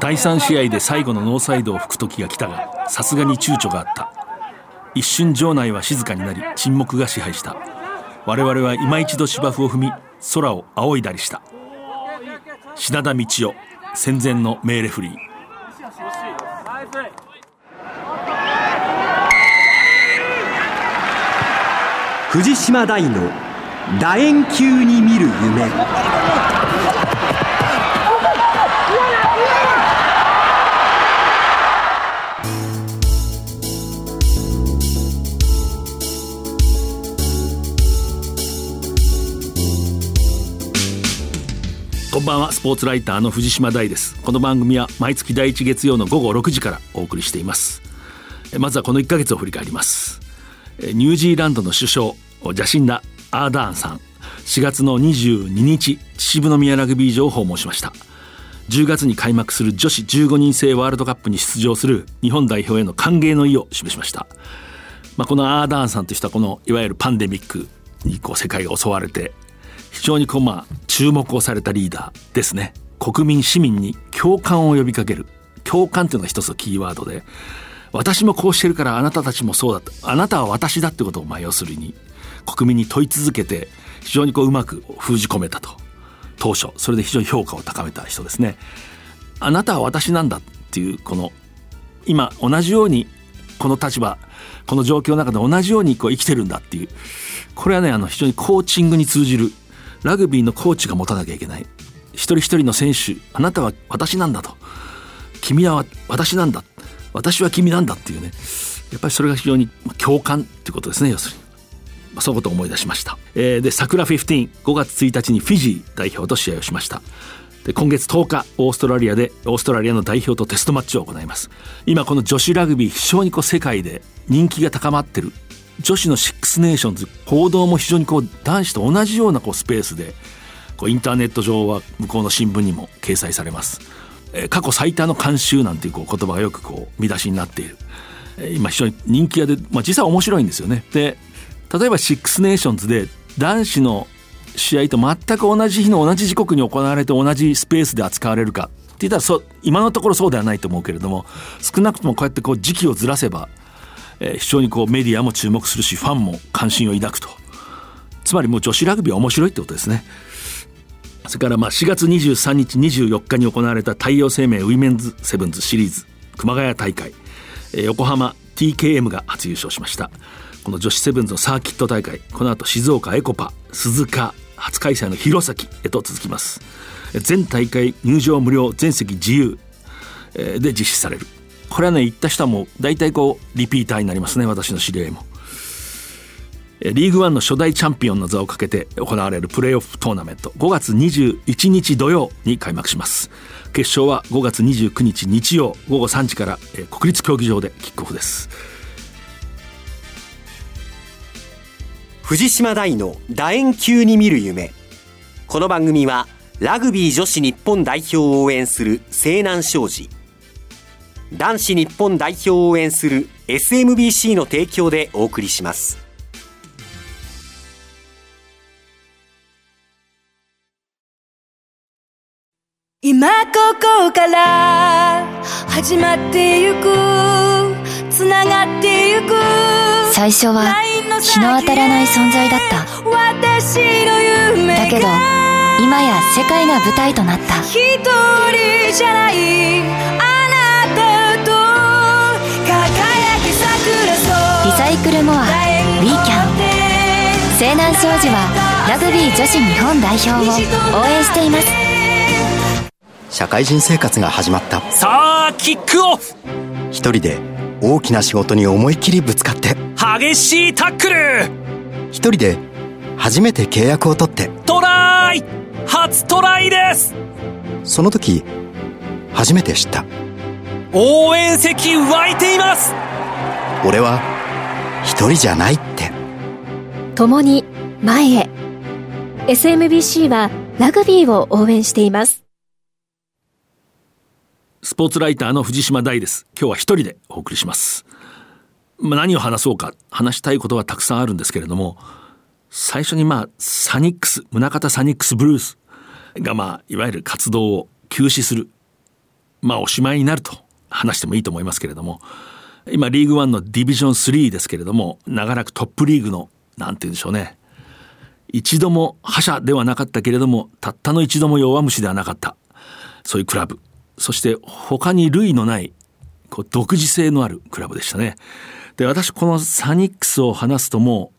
第3試合で最後のノーサイドを吹く時が来たがさすがに躊躇があった。一瞬場内は静かになり沈黙が支配した。我々は今一度芝生を踏み空を仰いだりした。品田道夫戦前の名レフリー。藤島大の楕円球に見る夢。んばんはスポーツライターの藤島大です。この番組は毎月第1月曜の午後6時からお送りしています。まずはこの1ヶ月を振り返ります。ニュージーランドの首相ジャシンダ・アーダーンさん。4月の22日秩父宮ラグビー場を訪問しました。10月に開幕する女子15人制ワールドカップに出場する日本代表への歓迎の意を示しました、まあ、このアーダーンさんとしたこのいわゆるパンデミックにこう世界が襲われて非常にこうまあ注目をされたリーダーですね。国民市民に共感を呼びかける。共感っていうのが一つのキーワードで私もこうしてるからあなたたちもそうだと。あなたは私だってことをまあ要するに国民に問い続けて非常にこううまく封じ込めたと。当初それで非常に評価を高めた人ですね。あなたは私なんだっていうこの今同じようにこの立場この状況の中で同じようにこう生きてるんだっていうこれはねあの非常にコーチングに通じるラグビーのコーチが持たなきゃいけない。一人一人の選手あなたは私なんだと。君は私なんだ。私は君なんだっていうね。やっぱりそれが非常に共感っていうことですね要するに。ま、そういうことを思い出しました、えー、で桜155月1日にフィジー代表と試合をしました。で今月10日オーストラリアでオーストラリアの代表とテストマッチを行います。今この女子ラグビー非常にこう世界で人気が高まってる女子のシックスネーションズ報道も非常にこう男子と同じようなこうスペースでこうインターネット上は向こうの新聞にも掲載されます、えー、過去最多の観衆なんていうこう言葉がよくこう見出しになっている、えー、今非常に人気がで、まあ、実際面白いんですよね。で例えばシックスネーションズで男子の試合と全く同じ日の同じ時刻に行われて同じスペースで扱われるかって言ったらそ今のところそうではないと思うけれども少なくともこうやってこう時期をずらせばえー、非常にこうメディアも注目するしファンも関心を抱くと。つまりもう女子ラグビーは面白いってことですね。それからまあ4月23日24日に行われた太陽生命ウィメンズセブンズシリーズ熊谷大会、えー、横浜 TKM が初優勝しました。この女子セブンズのサーキット大会。この後静岡エコパ鈴鹿初開催の弘前へと続きます。全大会入場無料全席自由。で実施される。これはね行った人はもう大体こうリピーターになりますね私の知り合いも。リーグワンの初代チャンピオンの座をかけて行われるプレーオフトーナメント。5月21日土曜に開幕します。決勝は5月29日日曜午後3時から国立競技場でキックオフです。藤島大の楕円球に見る夢。この番組はラグビー女子日本代表を応援する西南商事。男子日本代表を応援する SMBC の提供でお送りします。今ここから始まってゆくつながってゆく最初は日の当たらない存在だった。私の夢だけど今や世界が舞台となった。一人じゃないサイクルモアウィーキャン西南商事はラグビー女子日本代表を応援しています。社会人生活が始まった。さあキックオフ。一人で大きな仕事に思いっきりぶつかって。激しいタックル。一人で初めて契約を取って。トライ。初トライです。その時初めて知った。応援席湧いています。俺は一人じゃないって。共に前へ。SMBC はラグビーを応援しています。スポーツライターの藤島大です。今日は一人でお送りします。まあ、何を話そうか話したいことはたくさんあるんですけれども最初にまあサニックス宗像サニックスブルースがまあいわゆる活動を休止するまあおしまいになると話してもいいと思いますけれども今リーグワンのディビジョン3ですけれども長らくトップリーグのなんて言うんでしょうね。一度も覇者ではなかったけれどもたったの一度も弱虫ではなかった。そういうクラブ。そして他に類のないこう独自性のあるクラブでしたね。で私このサニックスを話すとも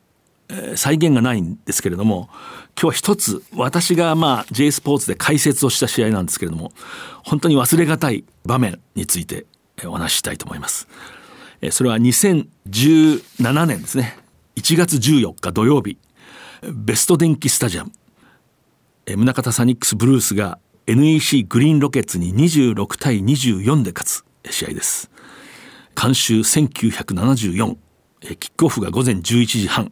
う、えー、再現がないんですけれども今日は一つ私がまあ J スポーツで解説をした試合なんですけれども本当に忘れがたい場面についてお話ししたいと思います。それは2017年ですね。1月14日土曜日ベスト電機スタジアム。宗像サニックスブルースが NEC グリーンロケッツに26対24で勝つ試合です。監修1974キックオフが午前11時半。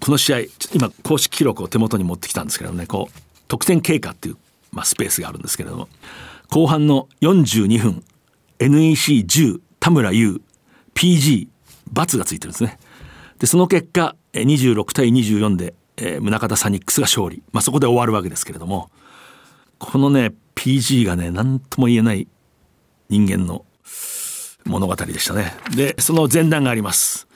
この試合今公式記録を手元に持ってきたんですけどねこう得点経過っていう、まあ、スペースがあるんですけれども。後半の42分 NEC10 田村優 PG 罰がついてるんですね。でその結果26対24で、えー、宗像サニックスが勝利、まあ、そこで終わるわけですけれどもこのね PG がね何とも言えない人間の物語でしたね。でその前段があります。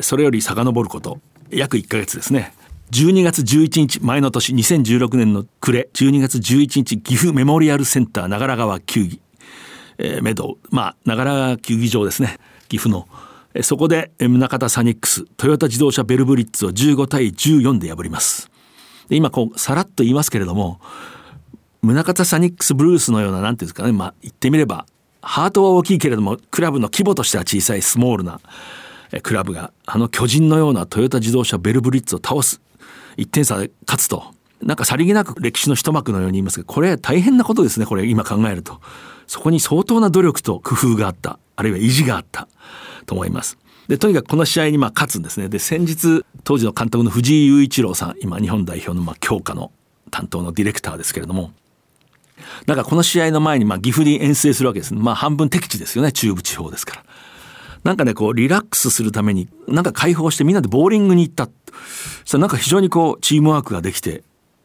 それより遡ること約1ヶ月ですね。12月11日前の年2016年の暮れ12月11日岐阜メモリアルセンター長良川球技、えー、メドまあ長良川球技場ですね。岐阜のそこで宗像サニックストヨタ自動車ベルブリッツを15対14で破ります。で今こうさらっと言いますけれども宗像サニックスブルースのような何ていうんですかねまあ言ってみればハートは大きいけれどもクラブの規模としては小さいスモールなクラブがあの巨人のようなトヨタ自動車ベルブリッツを倒す1点差で勝つと。なんかさりげなく歴史の一幕のように言いますけどこれ大変なことですねこれ今考えると。そこに相当な努力と工夫があった。あるいは意地があったと思います。でとにかくこの試合にまあ勝つんですね。で先日当時の監督の藤井雄一郎さん今日本代表のまあ強化の担当のディレクターですけれどもだかこの試合の前にまあ岐阜に遠征するわけです。ねまあ半分敵地ですよね。中部地方ですから。なんかねこうリラックスするためになんか解放してみんなでボーリングに行った。そしたらなんか非常にこうチームワークができて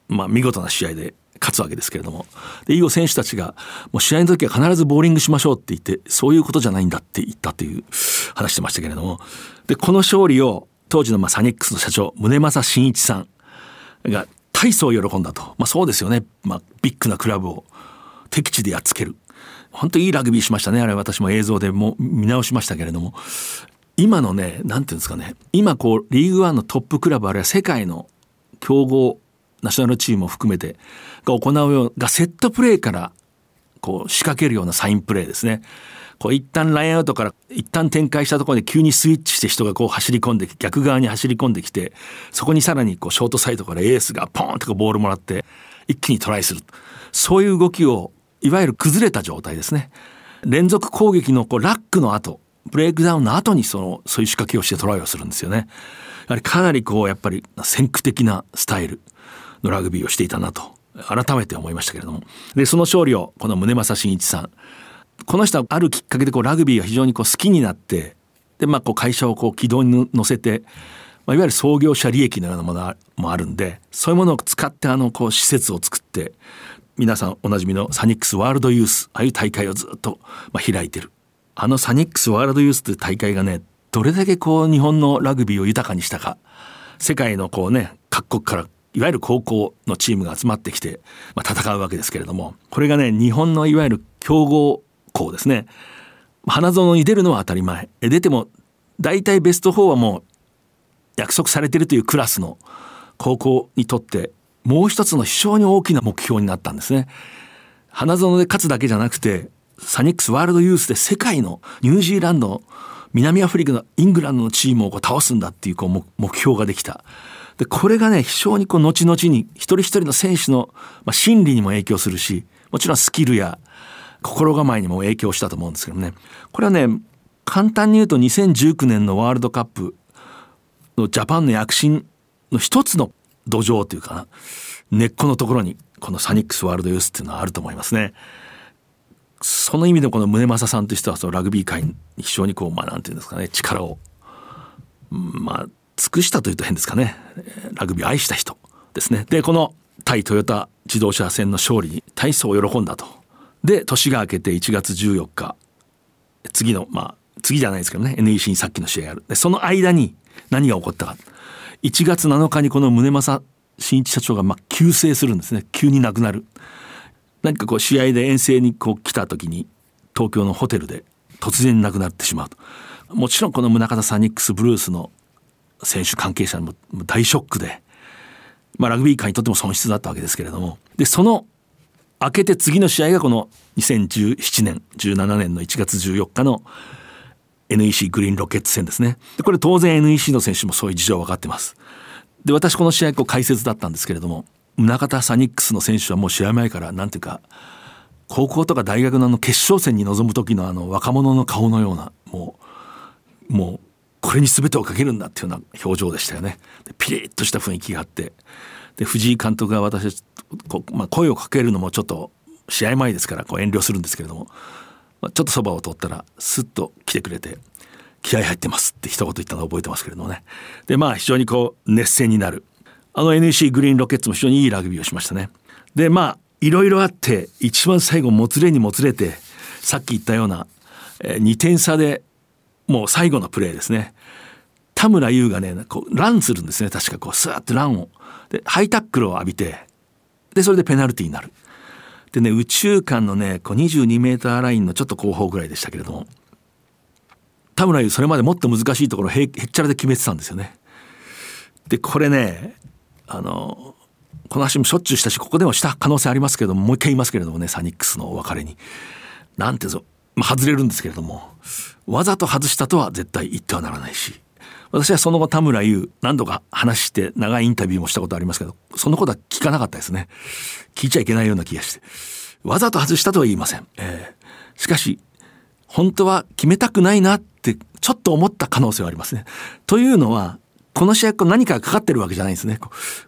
まあ見事な試合で勝つわけですけれども。で以後選手たちがもう試合の時は必ずボーリングしましょうって言ってそういうことじゃないんだって言ったっていう話してましたけれども。でこの勝利を当時のまあサニックスの社長宗正真一さんが大層喜んだと、まあ、そうですよね、まあ、ビッグなクラブを敵地でやっつける。本当いいラグビーしましたね。あれ私も映像でも見直しましたけれども。今のね何ていうんですかね。今こうリーグワンのトップクラブあるいは世界の強豪ナショナルチームを含めてが行うようがセットプレーからこう仕掛けるようなサインプレーですね。こう一旦ラインアウトから一旦展開したところで急にスイッチして人がこう走り込んで逆側に走り込んできてそこにさらにこうショートサイドからエースがポーンとボールもらって一気にトライするそういう動きをいわゆる崩れた状態ですね。連続攻撃のこうラックの後ブレイクダウンの後にそのそういう仕掛けをしてトライをするんですよね。やはりかなりこうやっぱり先駆的なスタイルのラグビーをしていたなと。改めて思いましたけれども。でその勝利をこの宗正真一さん。この人はあるきっかけでこうラグビーが非常にこう好きになってで、まあ、こう会社をこう軌道に乗せて、まあ、いわゆる創業者利益のようなものもあるんでそういうものを使ってあのこう施設を作って皆さんおなじみのサニックスワールドユースああいう大会をずっとまあ開いてる。あのサニックスワールドユースという大会がねどれだけこう日本のラグビーを豊かにしたか。世界のこうね各国からいわゆる高校のチームが集まってきて、まあ、戦うわけですけれどもこれがね日本のいわゆる強豪校ですね花園に出るのは当たり前出ても大体ベスト4はもう約束されているというクラスの高校にとってもう一つの非常に大きな目標になったんですね。花園で勝つだけじゃなくてサニックスワールドユースで世界のニュージーランド南アフリカのイングランドのチームをこう倒すんだっていうこう目標ができた。でこれがね非常にこう後々に一人一人の選手の、まあ、心理にも影響するしもちろんスキルや心構えにも影響したと思うんですけどねこれはね簡単に言うと2019年のワールドカップのジャパンの躍進の一つの土壌というかな根っこのところにこのサニックスワールドユースっていうのはあると思いますね。その意味でこの宗正さんという人はそのラグビー界に非常にこうまあなんていうんですかね力をまあ尽くしたというと変ですかね。ラグビーを愛した人ですね。でこの対トヨタ自動車戦の勝利に大層喜んだと。で年が明けて1月14日次のまあ次じゃないですけどね。NEC にさっきの試合ある。でその間に何が起こったか。1月7日にこの宗正新一社長がまあ急逝するんですね。急に亡くなる。何かこう試合で遠征にこう来た時に東京のホテルで突然亡くなってしまうと。もちろんこの宗像サニックスブルースの選手関係者も大ショックで、まあ、ラグビー界にとっても損失だったわけですけれども。でその明けて次の試合がこの2017年17年の1月14日の NEC グリーンロケッツ戦ですね。でこれ当然 NEC の選手もそういう事情分かってます。で私この試合こう解説だったんですけれども宗像サニックスの選手はもう試合前からなんていうか高校とか大学のあの決勝戦に臨む時のあの若者の顔のようなもうもうこれに全てをかけるんだっていうような表情でしたよね。でピリッとした雰囲気があって。で藤井監督が私こう、まあ、声をかけるのもちょっと試合前ですからこう遠慮するんですけれども、まあ、ちょっとそばを取ったらスッと来てくれて「気合入ってます」って一言言ったのを覚えてますけれどもね。でまあ非常にこう熱戦になる。あの NEC グリーンロケッツも非常にいいラグビーをしましたね。でまあいろいろあって一番最後もつれにもつれてさっき言ったような、え2点差でもう最後のプレーですね。田村優がねこうランするんですね。確かこうスーッとランを。でハイタックルを浴びてでそれでペナルティーになる。でね宇宙間のねこう22メーターラインのちょっと後方ぐらいでしたけれども田村優それまでもっと難しいところへっちゃらで決めてたんですよね。でこれねあのこの話もしょっちゅうしたしここでもした可能性ありますけれどももう一回言いますけれどもねサニックスのお別れに。なんてぞ、まあ、外れるんですけれども。わざと外したとは絶対言ってはならないし私はその後田村優何度か話して長いインタビューもしたことありますけどそのことは聞かなかったですね。聞いちゃいけないような気がして。わざと外したとは言いません、えー、しかし本当は決めたくないなってちょっと思った可能性はありますね。というのはこの試合何かかかってるわけじゃないんですね。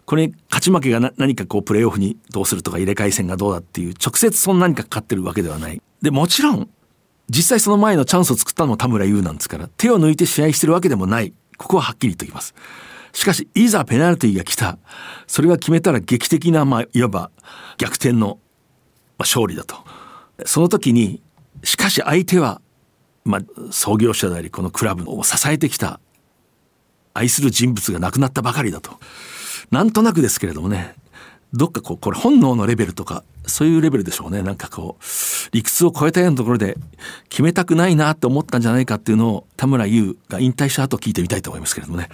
これ勝ち負けが何かこうプレーオフにどうするとか入れ替え戦がどうだっていう直接そんな何かかかってるわけではない。で、もちろん実際その前のチャンスを作ったのも田村優なんですから手を抜いて試合してるわけでもない。ここははっきり言っと言います。しかし、いざペナルティが来た。それが決めたら劇的な、まあ、いわば逆転の、まあ、勝利だと。その時に、しかし相手は、まあ、創業者であり、このクラブを支えてきた愛する人物が亡くなったばかりだと。なんとなくですけれどもね、どっかこう、これ本能のレベルとか、そういうレベルでしょうね。なんかこう、理屈を超えたようなところで決めたくないなって思ったんじゃないかっていうのを田村優が引退した後聞いてみたいと思いますけれどもね。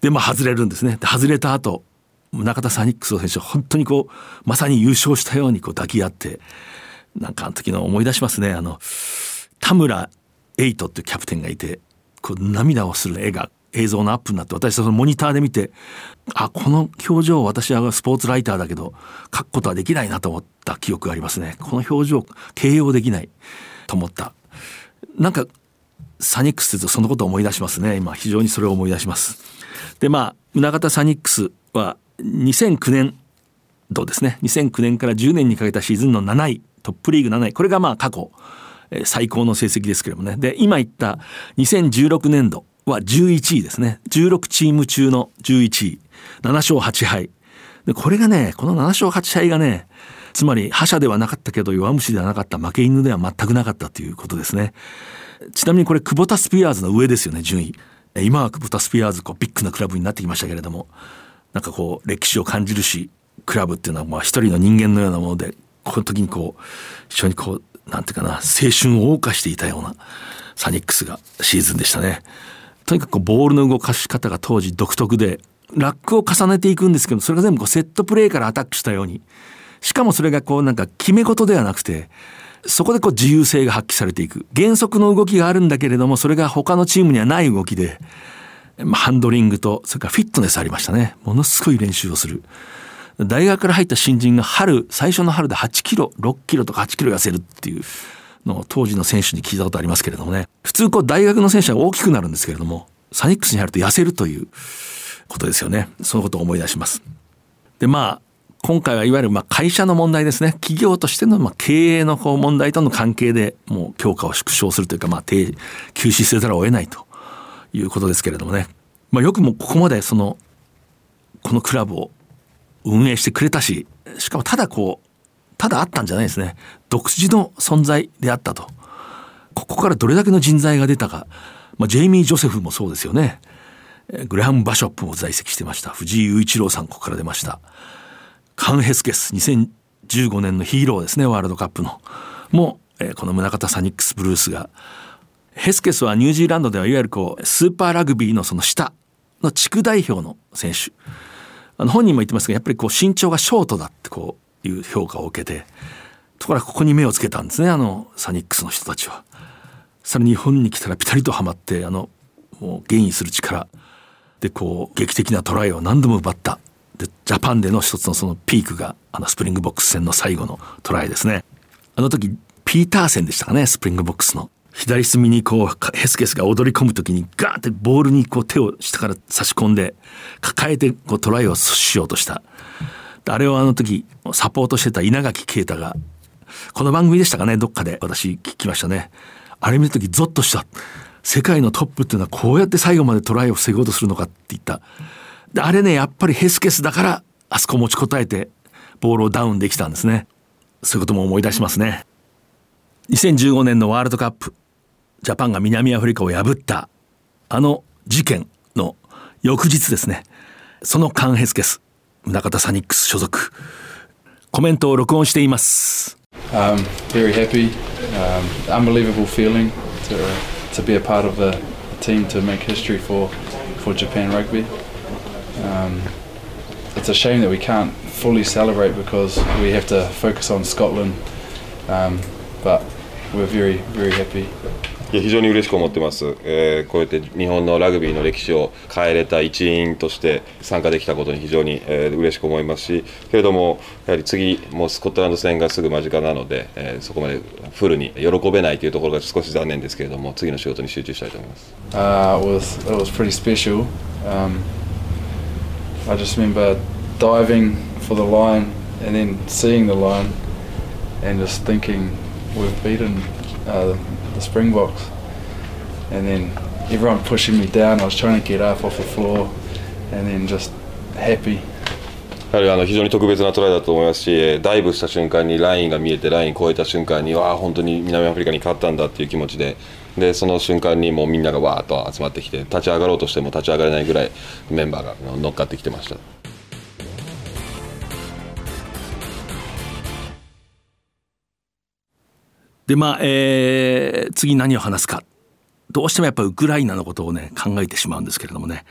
で、まあ外れるんですね。で、外れた後、中田サニックス選手は本当にこう、まさに優勝したようにこう抱き合って、なんかあの時の思い出しますね。あの、田村エイトっていうキャプテンがいて、こう涙をする絵が映像のアップになって私はそのモニターで見てあこの表情私はスポーツライターだけど書くことはできないなと思った記憶がありますね。この表情形容できないと思った。なんかサニックスってそのことを思い出しますね。今非常にそれを思い出します。でまあ宗像サニックスは2009年度ですね。2009年から10年にかけたシーズンの7位トップリーグ7位。これがまあ過去最高の成績ですけれどもね。で今言った2016年度は11位ですね。16チーム中の11位。7勝8敗。で、これがね、この7勝8敗がね、つまり覇者ではなかったけど弱虫ではなかった負け犬では全くなかったということですね。ちなみにこれ久保田スピアーズの上ですよね、順位。今は久保田スピアーズこうビッグなクラブになってきましたけれども、なんかこう歴史を感じるし、クラブっていうのはまあ一人の人間のようなもので、この時にこう、非常にこう、なんていうかな、青春を謳歌していたようなサニックスがシーズンでしたね。とにかくボールの動かし方が当時独特でラックを重ねていくんですけどそれが全部こうセットプレーからアタックしたように。しかもそれがこうなんか決め事ではなくてそこでこう自由性が発揮されていく。原則の動きがあるんだけれどもそれが他のチームにはない動きで、まあ、ハンドリングとそれからフィットネスありましたね。ものすごい練習をする。大学から入った新人が春最初の春で8キロ6キロとか8キロ痩せるっていう。の当時の選手に聞いたことありますけれどもね。普通こう大学の選手は大きくなるんですけれどもサニックスに入ると痩せるということですよね。そのことを思い出します。でまあ今回はいわゆるまあ会社の問題ですね。企業としてのまあ経営のこう問題との関係でもう強化を縮小するというかまあ休止せざるを得ないということですけれどもね、まあ、よくもここまでそのこのクラブを運営してくれたししかもただこうただあったんじゃないですね。独自の存在であったと。ここからどれだけの人材が出たか、まあ、ジェイミー・ジョセフもそうですよね。グレハム・バショップも在籍してました。藤井雄一郎さんここから出ました。カン・ヘスケス2015年のヒーローですねワールドカップの。もうこの宗像サニックスブルースが。ヘスケスはニュージーランドではいわゆるこうスーパーラグビーのその下の地区代表の選手。あの本人も言ってますがやっぱりこう身長がショートだってこういう評価を受けてところがここに目をつけたんですねあのサニックスの人たちは。さらに日本に来たらピタリとはまってあのもう現意する力。でこう劇的なトライを何度も奪った。でジャパンでの一つのそのピークがあのスプリングボックス戦の最後のトライですね。あの時ピーターセンでしたかねスプリングボックスの。左隅にこうヘスケスが踊り込む時にガーってボールにこう手を下から差し込んで抱えてこうトライをしようとした。あれをあの時サポートしてた稲垣啓太がこの番組でしたかねどっかで。私聞きましたね。あれ見た時ゾッとした。世界のトップっていうのはこうやって最後までトライを防ごうとするのかって言った。あれねやっぱりヘスケスだからあそこ持ちこたえてボールをダウンできたんですね。そういうことも思い出しますね。2015年のワールドカップジャパンが南アフリカを破ったあの事件の翌日ですね。そのカン・ヘスケス。宗像サニックス所属コメントを録音しています Um, very happy, um, unbelievable feeling to, to be a part of a team to make history for, for Japan Rugby. Um, it's a shame that we can't fully celebrate because we have to focus on Scotland, um, but we're very, very happy. いや非常に嬉しく思ってます、えーこうやって日本のラグビーの歴史を変えれた一員として参加できたことに非常に、えー嬉しく思いますしけれどもやはり次もうスコットランド戦がすぐ間近なので、えーそこまでフルに喜べないというところが少し残念ですけれども次の仕事に集中したいと思います Uh, it was it was pretty special. Um, I just remember diving for the line and then seeing the line and just thinking we've beaten uh, the Springboks. And then everyone pushing me down. I was trying to get up off the floor and then just happy. やはりあの非常に特別なトライだと思いますし、ダイブした瞬間にラインが見えてライン越えた瞬間にわあ本当に南アフリカに勝ったんだっていう気持ちででその瞬間にもうみんながわーっと集まってきて立ち上がろうとしても立ち上がれないぐらいメンバーが乗っかってきてました。でまあ、えー次何を話すか。どうしてもやっぱりウクライナのことをね考えてしまうんですけれどもね、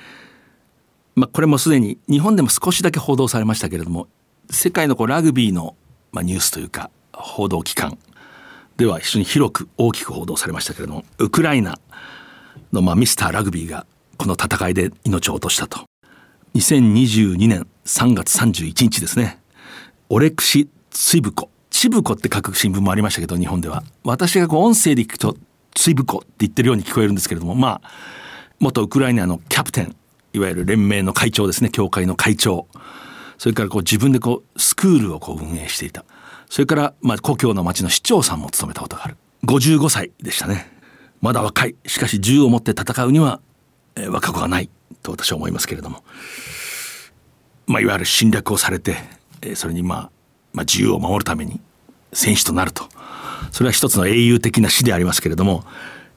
まあ、これもすでに日本でも少しだけ報道されましたけれども世界のこうラグビーの、まあ、ニュースというか報道機関では非常に広く大きく報道されましたけれどもウクライナの、まあ、ミスターラグビーがこの戦いで命を落としたと。2022年3月31日ですね。オレクシ・ツイブコチブコって書く新聞もありましたけど日本では。私がこう音声で聞くとツイブコって言ってるように聞こえるんですけれどもまあ元ウクライナのキャプテンいわゆる連盟の会長ですね。協会の会長。それからこう自分でこうスクールをこう運営していた。それからまあ故郷の町の市長さんも務めたことがある。55歳でしたね。まだ若い。しかし銃を持って戦うには、えー若くはない。と私は思いますけれども。まあ、いわゆる侵略をされて、えーそれにまあ、まあ、自由を守るために戦士となると。それは一つの英雄的な死でありますけれども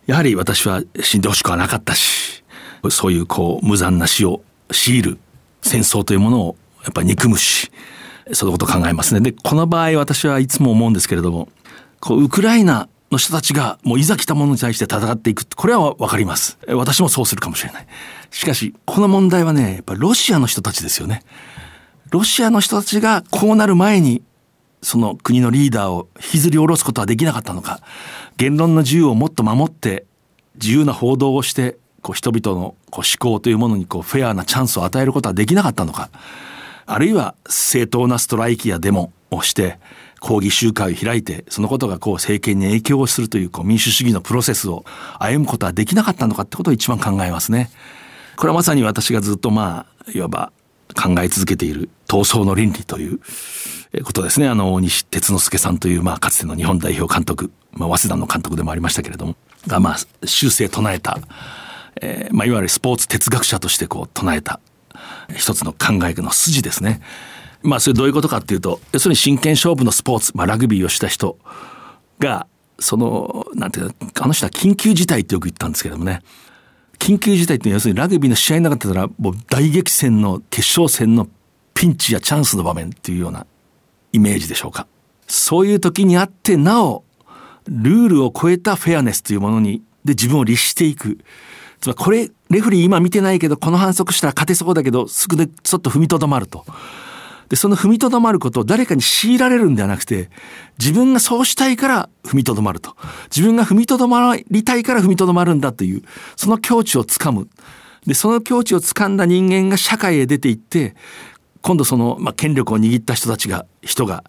やはり私は死んでほしくはなかったしそういうこう無残な死を強いる戦争というものをやっぱり憎むしそのことを考えますね。でこの場合私はいつも思うんですけれどもこうウクライナの人たちがもういざ来たものに対して戦っていくこれはわかります。私もそうするかもしれない。しかしこの問題はねやっぱロシアの人たちですよね。ロシアの人たちがこうなる前にその国のリーダーを引きずり下ろすことはできなかったのか言論の自由をもっと守って自由な報道をしてこう人々のこう思考というものにこうフェアなチャンスを与えることはできなかったのかあるいは正当なストライキやデモをして抗議集会を開いてそのことがこう政権に影響をするというこう民主主義のプロセスを歩むことはできなかったのかってことを一番考えますね。これはまさに私がずっとまあいわば考え続けている闘争の倫理ということですね。あの、大西哲之助さんという、まあ、かつての日本代表監督、まあ、早稲田の監督でもありましたけれども、が、まあ、終生唱えた、えーまあ、いわゆるスポーツ哲学者としてこう唱えた、一つの考えの筋ですね。まあそれどういうことかっていうと要するに真剣勝負のスポーツ、まあ、ラグビーをした人がそのなんていうのあの人は緊急事態ってよく言ったんですけどもね緊急事態って要するにラグビーの試合の中だったらもう大激戦の決勝戦のピンチやチャンスの場面っていうようなイメージでしょうかそういう時にあってなおルールを超えたフェアネスというものにで自分を律していくつまりこれレフリー今見てないけどこの反則したら勝てそうだけどすぐでちょっと踏みとどまると。でその踏みとどまることを誰かに強いられるんではなくて自分がそうしたいから踏みとどまると。自分が踏みとどまりたいから踏みとどまるんだというその境地をつかむ。でその境地をつかんだ人間が社会へ出ていって今度その、まあ、権力を握った人たちが人が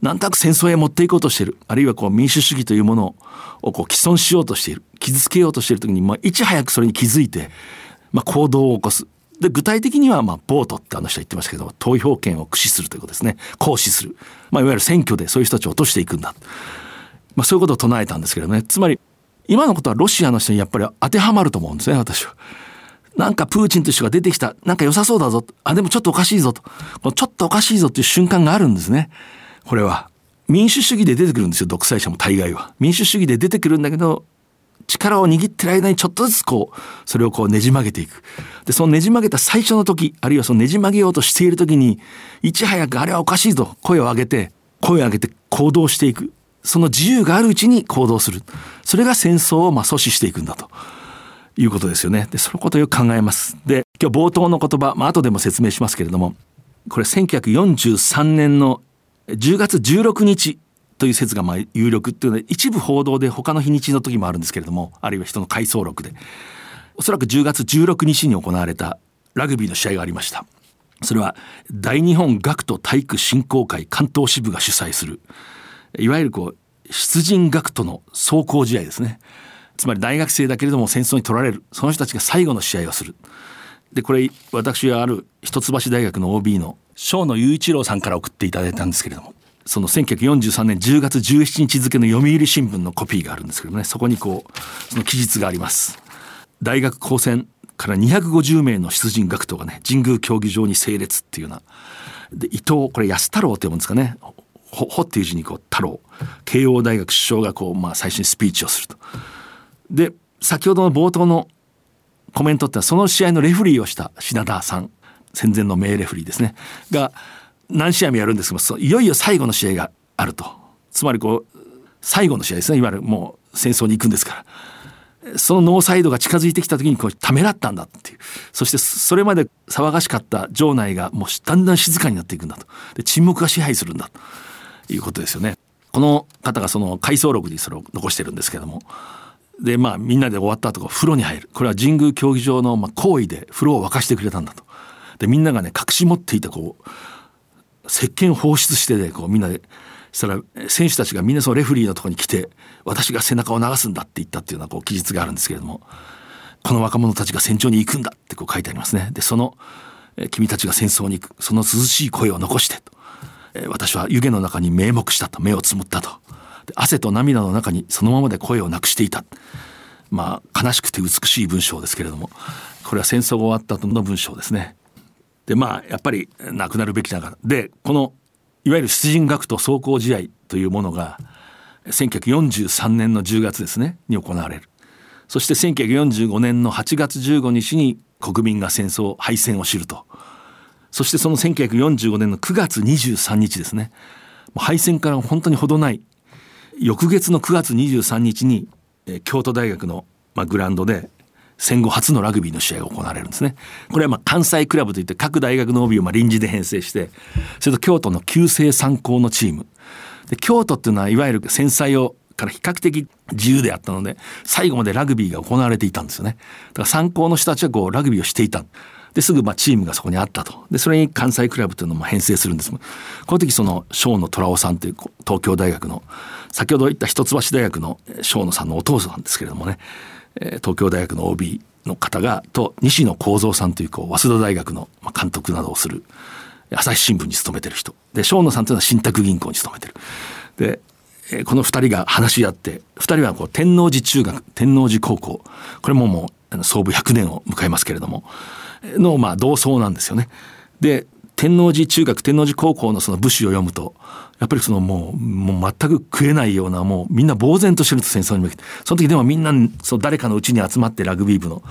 なんとなく戦争へ持っていこうとしている。あるいはこう民主主義というものをこう既存しようとしている。傷つけようとしている時に、まあ、いち早くそれに気づいて、まあ、行動を起こす。で具体的にはまあボートってあの人は言ってましたけど投票権を駆使するということですね。行使する、まあ、いわゆる選挙でそういう人たちを落としていくんだ、まあ、そういうことを唱えたんですけどね。つまり今のことはロシアの人にやっぱり当てはまると思うんですね私は。なんかプーチンという人が出てきた。なんか良さそうだぞ。あでもちょっとおかしいぞと。このちょっとおかしいぞっていう瞬間があるんですね。これは。民主主義で出てくるんですよ独裁者も大概は。民主主義で出てくるんだけど力を握ってる間にちょっとずつこうそれをこうねじ曲げていく。でそのねじ曲げた最初の時あるいはそのねじ曲げようとしている時にいち早くあれはおかしいぞ。声を上げて声を上げて行動していく。その自由があるうちに行動する。それが戦争をまあ阻止していくんだと。いうことですよね。でそのことをよく考えます。で今日冒頭の言葉、まあ後でも説明しますけれどもこれ1943年の10月16日という説がまあ有力っていうのは一部報道で他の日にちの時もあるんですけれどもあるいは人の回想録で。おそらく10月16日に行われたラグビーの試合がありました。それは大日本学徒体育振興会関東支部が主催するいわゆるこう出陣学徒の壮行試合ですね。つまり大学生だけれども戦争に取られる。その人たちが最後の試合をする。でこれ私はある一橋大学の OB の正野雄一郎さんから送っていただいたんですけれどもその1943年10月17日付の読売新聞のコピーがあるんですけどねそこにこうその記述があります。大学高専から250名の出陣学徒がね神宮競技場に整列っていうような。で伊藤これ安太郎って読むんですかね。ほほっていう字にこう太郎。慶応大学首相がこう、まあ、最初にスピーチをすると。で先ほどの冒頭のコメントってのはその試合のレフリーをした品田さん。戦前の名レフリーですね。が何試合もやるんですけどいよいよ最後の試合があると。つまりこう最後の試合ですね。いわゆるもう戦争に行くんですから。そのノーサイドが近づいてきた時にこうためらったんだっていう。そしてそれまで騒がしかった場内がもうだんだん静かになっていくんだと。で沈黙が支配するんだということですよね。この方がその回想録にそれを残してるんですけども。でまあみんなで終わった後風呂に入る。これは神宮競技場の行為で風呂を沸かしてくれたんだと。でみんながね隠し持っていたこう石鹸放出してねこうみんなでしたら選手たちがみんなそのレフリーのとこに来て私が背中を流すんだって言ったっていうようなこう記述があるんですけれどもこの若者たちが戦場に行くんだってこう書いてありますね。でその君たちが戦争に行くその涼しい声を残してと私は湯気の中に名目したと目をつむったと汗と涙の中にそのままで声をなくしていたまあ悲しくて美しい文章ですけれどもこれは戦争が終わった後の文章ですね。でまあやっぱりなくなるべきだから。でこのいわゆる出陣学徒走行試合というものが1943年の10月ですねに行われる。そして1945年の8月15日に国民が戦争敗戦を知ると。そしてその1945年の9月23日ですね。敗戦から本当に程ない翌月の9月23日に京都大学のグラウンドで戦後初のラグビーの試合が行われるんですね。これはま関西クラブといって各大学の OB をま臨時で編成してそれと京都の旧制参考のチームで京都っていうのはいわゆる戦災をから比較的自由であったので最後までラグビーが行われていたんですよね。だから参考の人たちはこうラグビーをしていた。ですぐまチームがそこにあったと。で、それに関西クラブというのも編成するんです。この時その小野虎夫さんという東京大学の、先ほど言った一橋大学の小野さんのお父さんですけれどもね、東京大学の OB の方がと西野幸三さんというこう早稲田大学の監督などをする朝日新聞に勤めてる人。で正野さんというのは信託銀行に勤めてる。でこの2人が話し合って2人はこう天王寺中学天王寺高校。これももう創部100年を迎えますけれどものまあ同窓なんですよね。で天王寺中学天王寺高校のその武士を読むとやっぱりそのもうもう全く食えないようなもうみんな呆然としてると戦争に向けてその時でもみんなその誰かのうちに集まってラグビー部の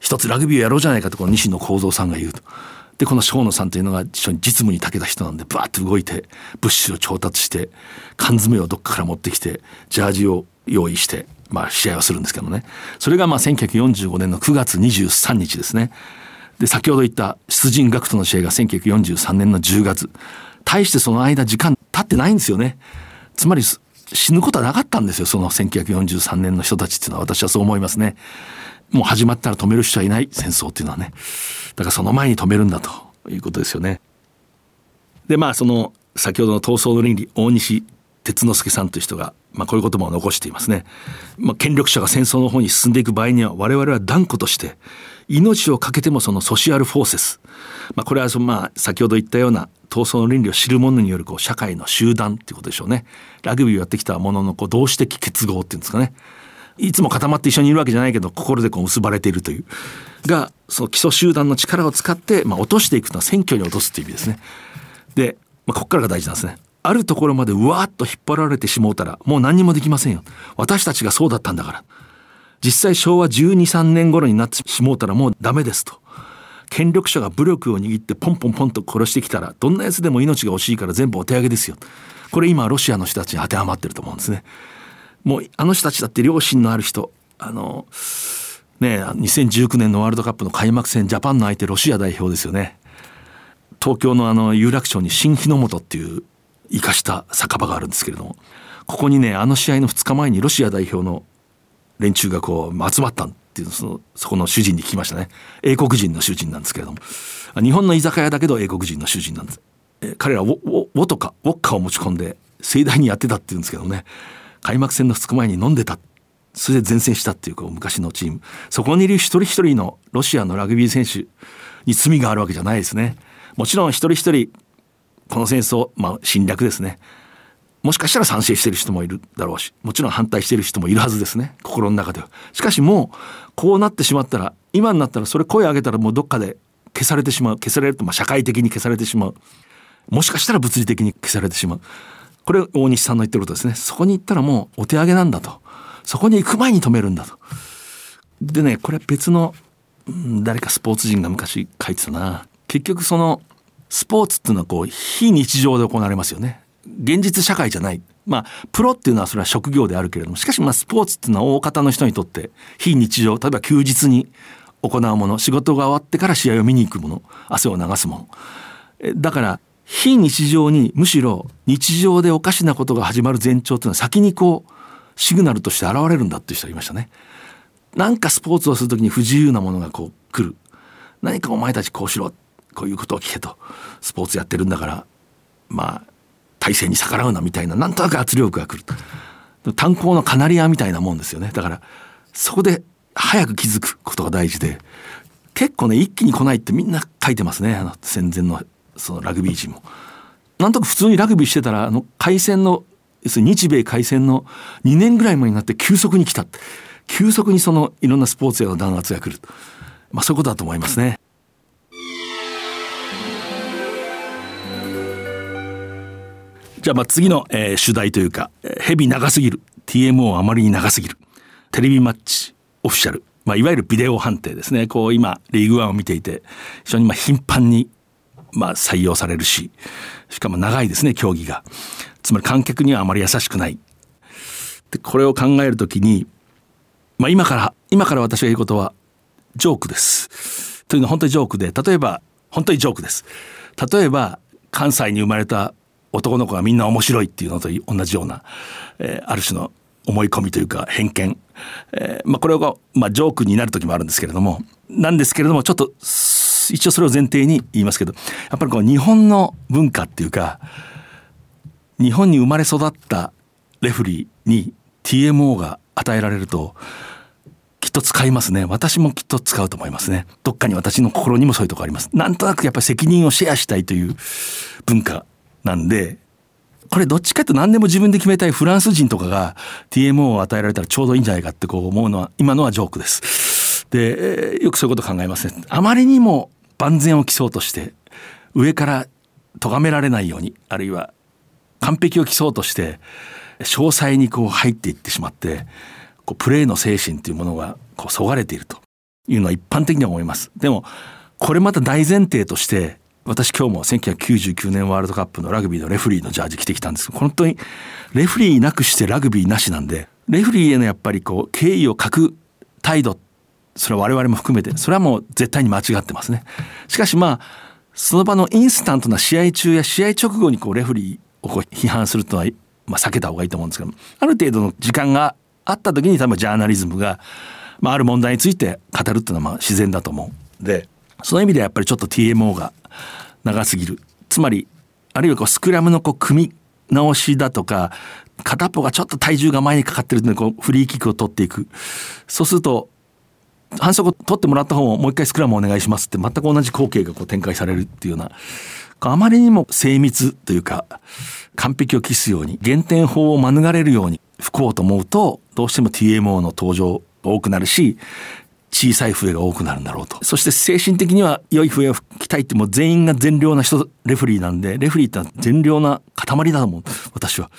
一つラグビーをやろうじゃないかとこの西野幸三さんが言うと。でこの生野さんというのが一緒に実務に長けた人なんでバーッと動いて物資を調達して缶詰をどっかから持ってきてジャージを用意してまあ試合をするんですけどね。それがまあ1945年の9月23日ですね。で先ほど言った出陣学徒の試合が1943年の10月。大してその間時間経ってないんですよね。つまり死ぬことはなかったんですよ。その1943年の人たちっていうのは私はそう思いますね。もう始まったら止める人はいない。戦争っていうのはね。だからその前に止めるんだということですよね。でまあその先ほどの闘争の倫理大西哲之助さんという人が、まあ、こういう言葉を残していますね、まあ、権力者が戦争の方に進んでいく場合には我々は断固として命を懸けてもそのソシアルフォーセス、まあ、これはそのまあ先ほど言ったような闘争の倫理を知る者によるこう社会の集団っていうことでしょうねラグビーをやってきたもののこう同志的結合っていうんですかねいつも固まって一緒にいるわけじゃないけど心でこう結ばれているというがその基礎集団の力を使って、まあ、落としていくのは選挙に落とすという意味ですね。で、まあ、ここからが大事なんですね。あるところまでうわーっと引っ張られてしもうたらもう何にもできませんよ。私たちがそうだったんだから。実際昭和12、3年頃になってしもうたらもうダメですと。権力者が武力を握ってポンポンポンと殺してきたらどんなやつでも命が惜しいから全部お手上げですよ。これ今ロシアの人たちに当てはまってると思うんですね。もうあの人たちだって良心のある人あのね2019年のワールドカップの開幕戦ジャパンの相手ロシア代表ですよね東京のあの有楽町に新日の本っていう生かした酒場があるんですけれどもここにねあの試合の2日前にロシア代表の連中がこう集まったっていうそのそこの主人に聞きましたね。英国人の主人なんですけれども。日本の居酒屋だけど英国人の主人なんです。え彼らウォウォとかウォッカを持ち込んで盛大にやってたっていうんですけどね。開幕戦の2日前に飲んでた。それで前線したっていうこう昔のチーム。そこにいる一人一人のロシアのラグビー選手に罪があるわけじゃないですね。もちろん一人一人この戦争まあ侵略ですね。もしかしたら賛成してる人もいるだろうしもちろん反対してる人もいるはずですね。心の中では。しかしもうこうなってしまったら今になったらそれ声上げたらもうどっかで消されてしまう。消されるとまあ社会的に消されてしまう。もしかしたら物理的に消されてしまう。これ大西さんの言ってることですね。そこに行ったらもうお手上げなんだと。そこに行く前に止めるんだと。でねこれ別の誰かスポーツ人が昔書いてたな。結局そのスポーツっていうのはこう非日常で行われますよね現実社会じゃないまあプロっていうのはそれは職業であるけれどもしかしまあスポーツっていうのは大方の人にとって非日常例えば休日に行うもの仕事が終わってから試合を見に行くもの汗を流すものだから非日常にむしろ日常でおかしなことが始まる前兆っていうのは先にこうシグナルとして現れるんだっていう人がいましたね。なんかスポーツをする時に不自由なものがこう来る。何かお前たちこうしろって。こういうことを聞けと。スポーツやってるんだから、まあ、体制に逆らうなみたいな、なんとなく圧力が来る。炭鉱のカナリアみたいなもんですよね。だから、そこで早く気づくことが大事で、結構ね、一気に来ないってみんな書いてますね。あの戦前のそのラグビー陣も。なんとか普通にラグビーしてたらあの開戦の要するに日米開戦の2年ぐらい前になって急速に来た急速にそのいろんなスポーツへの弾圧が来るまあそういうことだと思いますね。じゃあまあ次の、えー、主題というか、ヘビ長すぎる。TMO あまりに長すぎる。テレビマッチオフィシャル、まあ、いわゆるビデオ判定ですね。こう今リーグワンを見ていて非常にまあ頻繁にまあ、採用されるし。しかも長いですね競技が。つまり観客にはあまり優しくない。でこれを考えるときに、まあ、今から今から私が言うことはジョークです。というのは本当にジョークで例えば本当にジョークです。例えば関西に生まれた男の子がみんな面白いっていうのと同じような、えー、ある種の思い込みというか偏見、えーまあ、これが、まあ、ジョークになる時もあるんですけれどもなんですけれどもちょっと一応それを前提に言いますけどやっぱりこう日本の文化っていうか日本に生まれ育ったレフリーに TMO が与えられるときっと使いますね。私もきっと使うと思いますね。どっかに私の心にもそういうとこあります。なんとなくやっぱり責任をシェアしたいという文化なんでこれどっちかって何でも自分で決めたいフランス人とかが TMO を与えられたらちょうどいいんじゃないかってこう思うのは今のはジョークですでよくそういうこと考えますねあまりにも万全を期そうとして上から咎められないようにあるいは完璧を競そうとして詳細にこう入っていってしまってこうプレーの精神というものがこうそがれているというのは一般的には思います。でもこれまた大前提として私今日も1999年ワールドカップのラグビーのレフリーのジャージ着てきたんですけど本当にレフリーなくしてラグビーなしなんでレフリーへのやっぱりこう敬意を欠く態度それは我々も含めてそれはもう絶対に間違ってますね。しかしまあその場のインスタントな試合中や試合直後にこうレフリーをこう批判するというのは、まあ、避けた方がいいと思うんですけどある程度の時間があった時に多分ジャーナリズムが、まあ、ある問題について語るっていうのはまあ自然だと思う。でその意味ではやっぱりちょっと TMO が長すぎる。つまりあるいはこうスクラムのこう組み直しだとか片っぽがちょっと体重が前にかかってるのでこうフリーキックを取っていく。そうすると反則を取ってもらった方ももう一回スクラムお願いしますって全く同じ光景がこう展開されるっていうような。あまりにも精密というか完璧を期すように減点法を免れるように吹こうと思うとどうしても TMO の登場が多くなるし小さい笛が多くなるんだろうとそして精神的には良い笛を吹きたいってもう全員が善良な人レフリーなんでレフリーってのは善良な塊だと思う私は。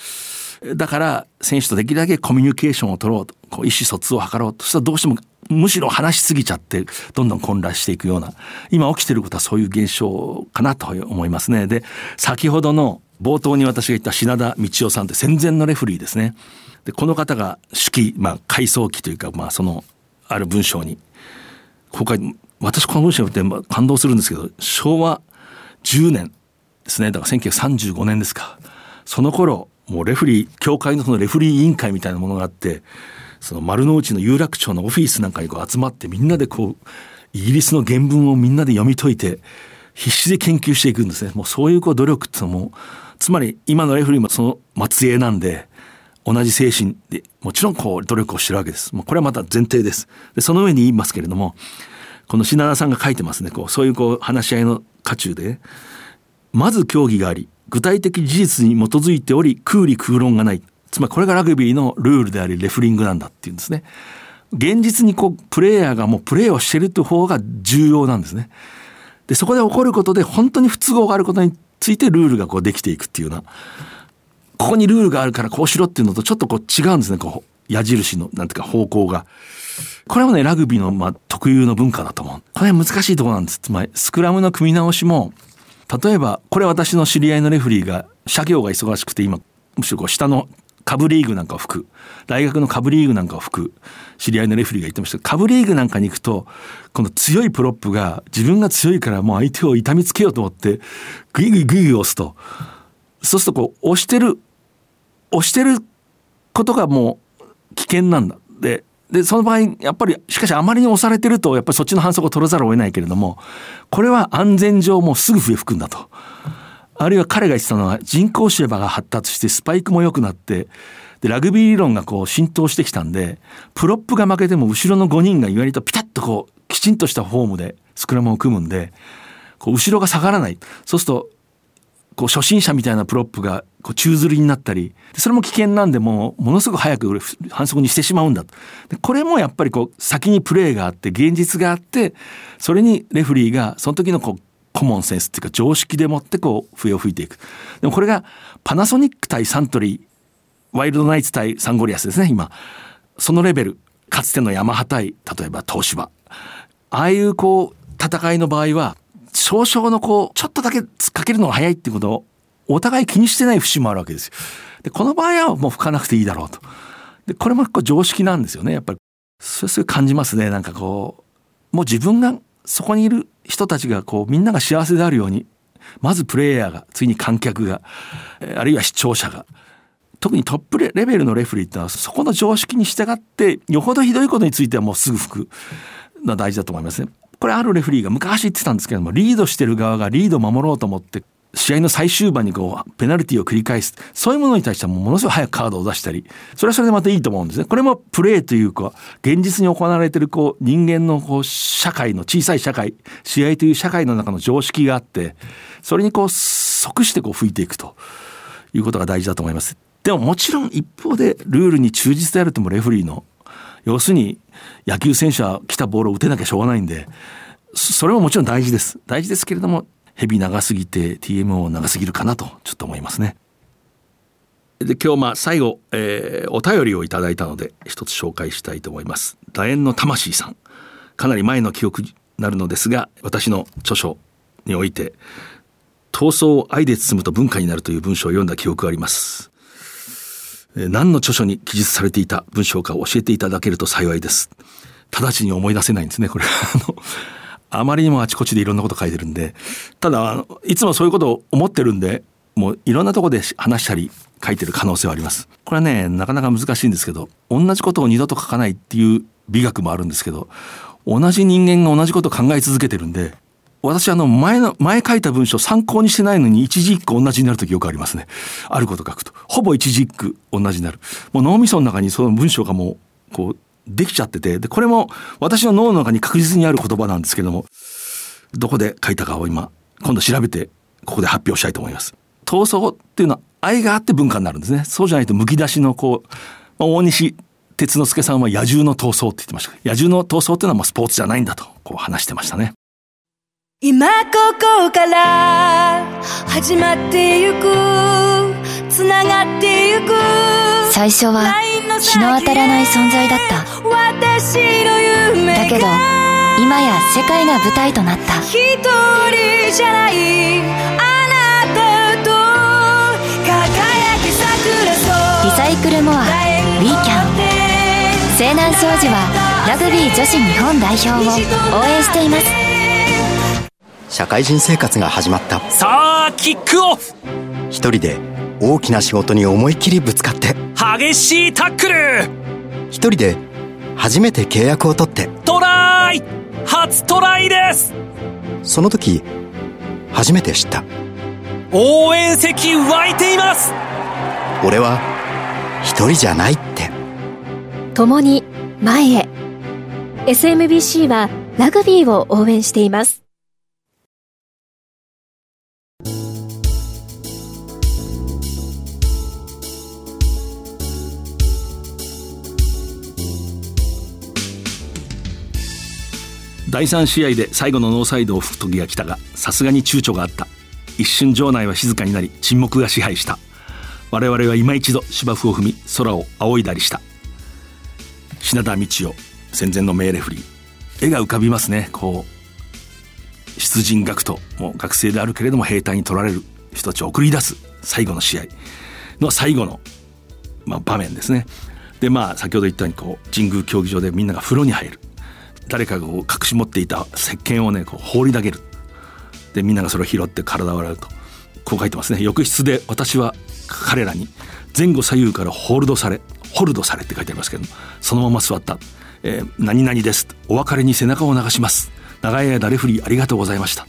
だから選手とできるだけコミュニケーションを取ろうとこう意思疎通を図ろうとしたらどうしてもむしろ話しすぎちゃってどんどん混乱していくような今起きてることはそういう現象かなと思いますね。で先ほどの冒頭に私が言った品田道夫さんって戦前のレフリーですね。でこの方が手記、まあ、回想記というか、まあ、そのある文章に。公開私この文章を見て感動するんですけど昭和10年ですね。だから1935年ですか。その頃もうレフリー協会のそのレフリー委員会みたいなものがあってその丸の内の有楽町のオフィスなんかにこう集まってみんなでこうイギリスの原文をみんなで読み解いて必死で研究していくんですね。もうそういうこう努力っていうのもつまり今のレフリーもその末裔なんで同じ精神でもちろんこう努力をしてるわけです。もうこれはまた前提です。でその上に言いますけれどもこの品田さんが書いてますねこうそういうこう話し合いの渦中でまず協議があり具体的事実に基づいており空理空論がないつまりこれがラグビーのルールでありレフリングなんだっていうんですね。現実にこうプレイヤーがもうプレーをしてるという方が重要なんですね。でそこで起こることで本当に不都合があることについてルールがこうできていくっていうようなここにルールがあるからこうしろっていうのとちょっとこう違うんですねこう矢印のなんていうか方向が。これもねラグビーのまあ特有の文化だと思う。これは難しいところなんです。つまりスクラムの組み直しも例えばこれ私の知り合いのレフリーが社業が忙しくて今むしろこう下のカブリーグなんかを吹く大学のカブリーグなんかを吹く知り合いのレフリーが言ってましたカブリーグなんかに行くとこの強いプロップが自分が強いからもう相手を痛みつけようと思ってグイグイグイグイ押すとそうするとこう押してる押してることがもう危険なんだででその場合やっぱりしかしあまりに押されてるとやっぱりそっちの反則を取らざるを得ないけれどもこれは安全上もうすぐ笛吹くんだと。あるいは彼が言ってたのは人工芝が発達してスパイクも良くなってでラグビー理論がこう浸透してきたんでプロップが負けても後ろの5人が意外とピタッとこうきちんとしたフォームでスクラムを組むんでこう後ろが下がらないそうするとこう初心者みたいなプロップがこう宙吊りになったりそれも危険なんでもうものすごく早く反則にしてしまうんだと。でこれもやっぱりこう先にプレーがあって現実があってそれにレフリーがその時のこうコモンセンスっていうか常識でもってこう笛を吹いていく。でもこれがパナソニック対サントリーワイルドナイツ対サンゴリアスですね今。そのレベル。かつてのヤマハ対例えば東芝。ああいうこう戦いの場合は少々のこうちょっとだけ突っかけるのが早いっていうことをお互い気にしてない節もあるわけですよ。でこの場合はもう吹かなくていいだろうと。でこれもこう常識なんですよねやっぱりそうする感じますねなんかこうもう自分がそこにいる人たちがこうみんなが幸せであるようにまずプレイヤーが次に観客があるいは視聴者が特にトップレベルのレフリーってのはそこの常識に従ってよほどひどいことについてはもうすぐ吹くのは大事だと思いますね。これあるレフリーが昔言ってたんですけどもリードしてる側がリードを守ろうと思って試合の最終盤にこうペナルティを繰り返すそういうものに対してはものすごい早くカードを出したりそれはそれでまたいいと思うんですね。これもプレーというか現実に行われてるこう人間のこう社会の小さい社会試合という社会の中の常識があってそれにこう即してこう吹いていくと。いうことが大事だと思います。でももちろん一方でルールに忠実であるともレフリーの要するに野球選手は来たボールを打てなきゃしょうがないんでそれももちろん大事です。大事ですけれども蛇長すぎて TMO 長すぎるかなとちょっと思いますね。で今日まあ最後、えー、お便りをいただいたので一つ紹介したいと思います。楕円の魂さん。かなり前の記憶になるのですが私の著書において闘争を愛で包むと文化になるという文章を読んだ記憶があります。何の著書に記述されていた文章か教えていただけると幸いです。直ちに思い出せないんですねこれ。あの、あまりにもあちこちでいろんなこと書いてるんで。ただあのいつもそういうことを思ってるんでもういろんなとこで話したり書いてる可能性はあります。これはねなかなか難しいんですけど同じことを二度と書かないっていう美学もあるんですけど同じ人間が同じことを考え続けてるんで私あの前の前書いた文章参考にしてないのに一字一句同じになる時よくありますね。あること書くと。ほぼ一字一句同じになる。もう脳みその中にその文章がもうこうできちゃってて。でこれも私の脳の中に確実にある言葉なんですけどもどこで書いたかを今今度調べてここで発表したいと思います。闘争っていうのは愛があって文化になるんですね。そうじゃないとむき出しのこう、まあ、大西哲之助さんは野獣の闘争って言ってました。野獣の闘争っていうのはもうスポーツじゃないんだとこう話してましたね。今ここから始まってゆくつながってゆく最初は日の当たらない存在だった。だけど今や世界が舞台となった。一人じゃないあなたと輝き桜そう。リサイクルモアウィーキャン西南商事はラグビー女子日本代表を応援しています社会人生活が始まった。さあキックオフ。一人で大きな仕事に思いっきりぶつかって。激しいタックル。一人で初めて契約を取って。トライ。初トライです。その時初めて知った。応援席湧いています。俺は一人じゃないって。共に前へ。SMBC はラグビーを応援しています第3試合で最後のノーサイドを吹く時が来たがさすがに躊躇があった。一瞬場内は静かになり沈黙が支配した。我々は今一度芝生を踏み空を仰いだりした。品田道夫戦前の名レフリー。絵が浮かびますね。こう出陣学徒もう学生であるけれども兵隊に取られる。人たちを送り出す。最後の試合。の最後の、まあ、場面ですね。でまあ先ほど言ったようにこう神宮競技場でみんなが風呂に入る。誰かがこう隠し持っていた石鹸をねこう放り投げる。でみんながそれを拾って体を洗うと。こう書いてますね。浴室で私は彼らに前後左右からホールドされホルドされって書いてありますけどそのまま座った、えー、何々です。お別れに背中を流します。長い間レフリーありがとうございました。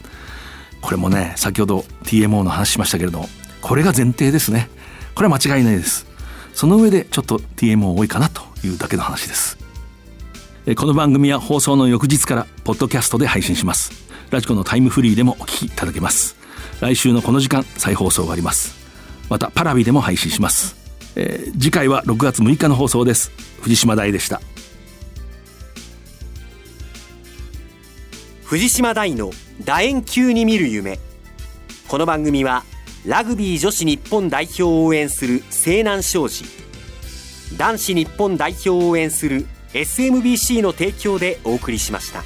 これもね先ほど TMO の話しましたけれどもこれが前提ですね。これは間違いないです。その上でちょっと TMO 多いかなというだけの話です。この番組は放送の翌日からポッドキャストで配信します。ラジコのタイムフリーでもお聞きいただけます。来週のこの時間再放送があります。またパラビでも配信します、えー、次回は6月6日の放送です。藤島大でした。藤島大の楕円球に見る夢。この番組はラグビー女子日本代表を応援する西南商事。男子日本代表を応援する SMBC の提供でお送りしました。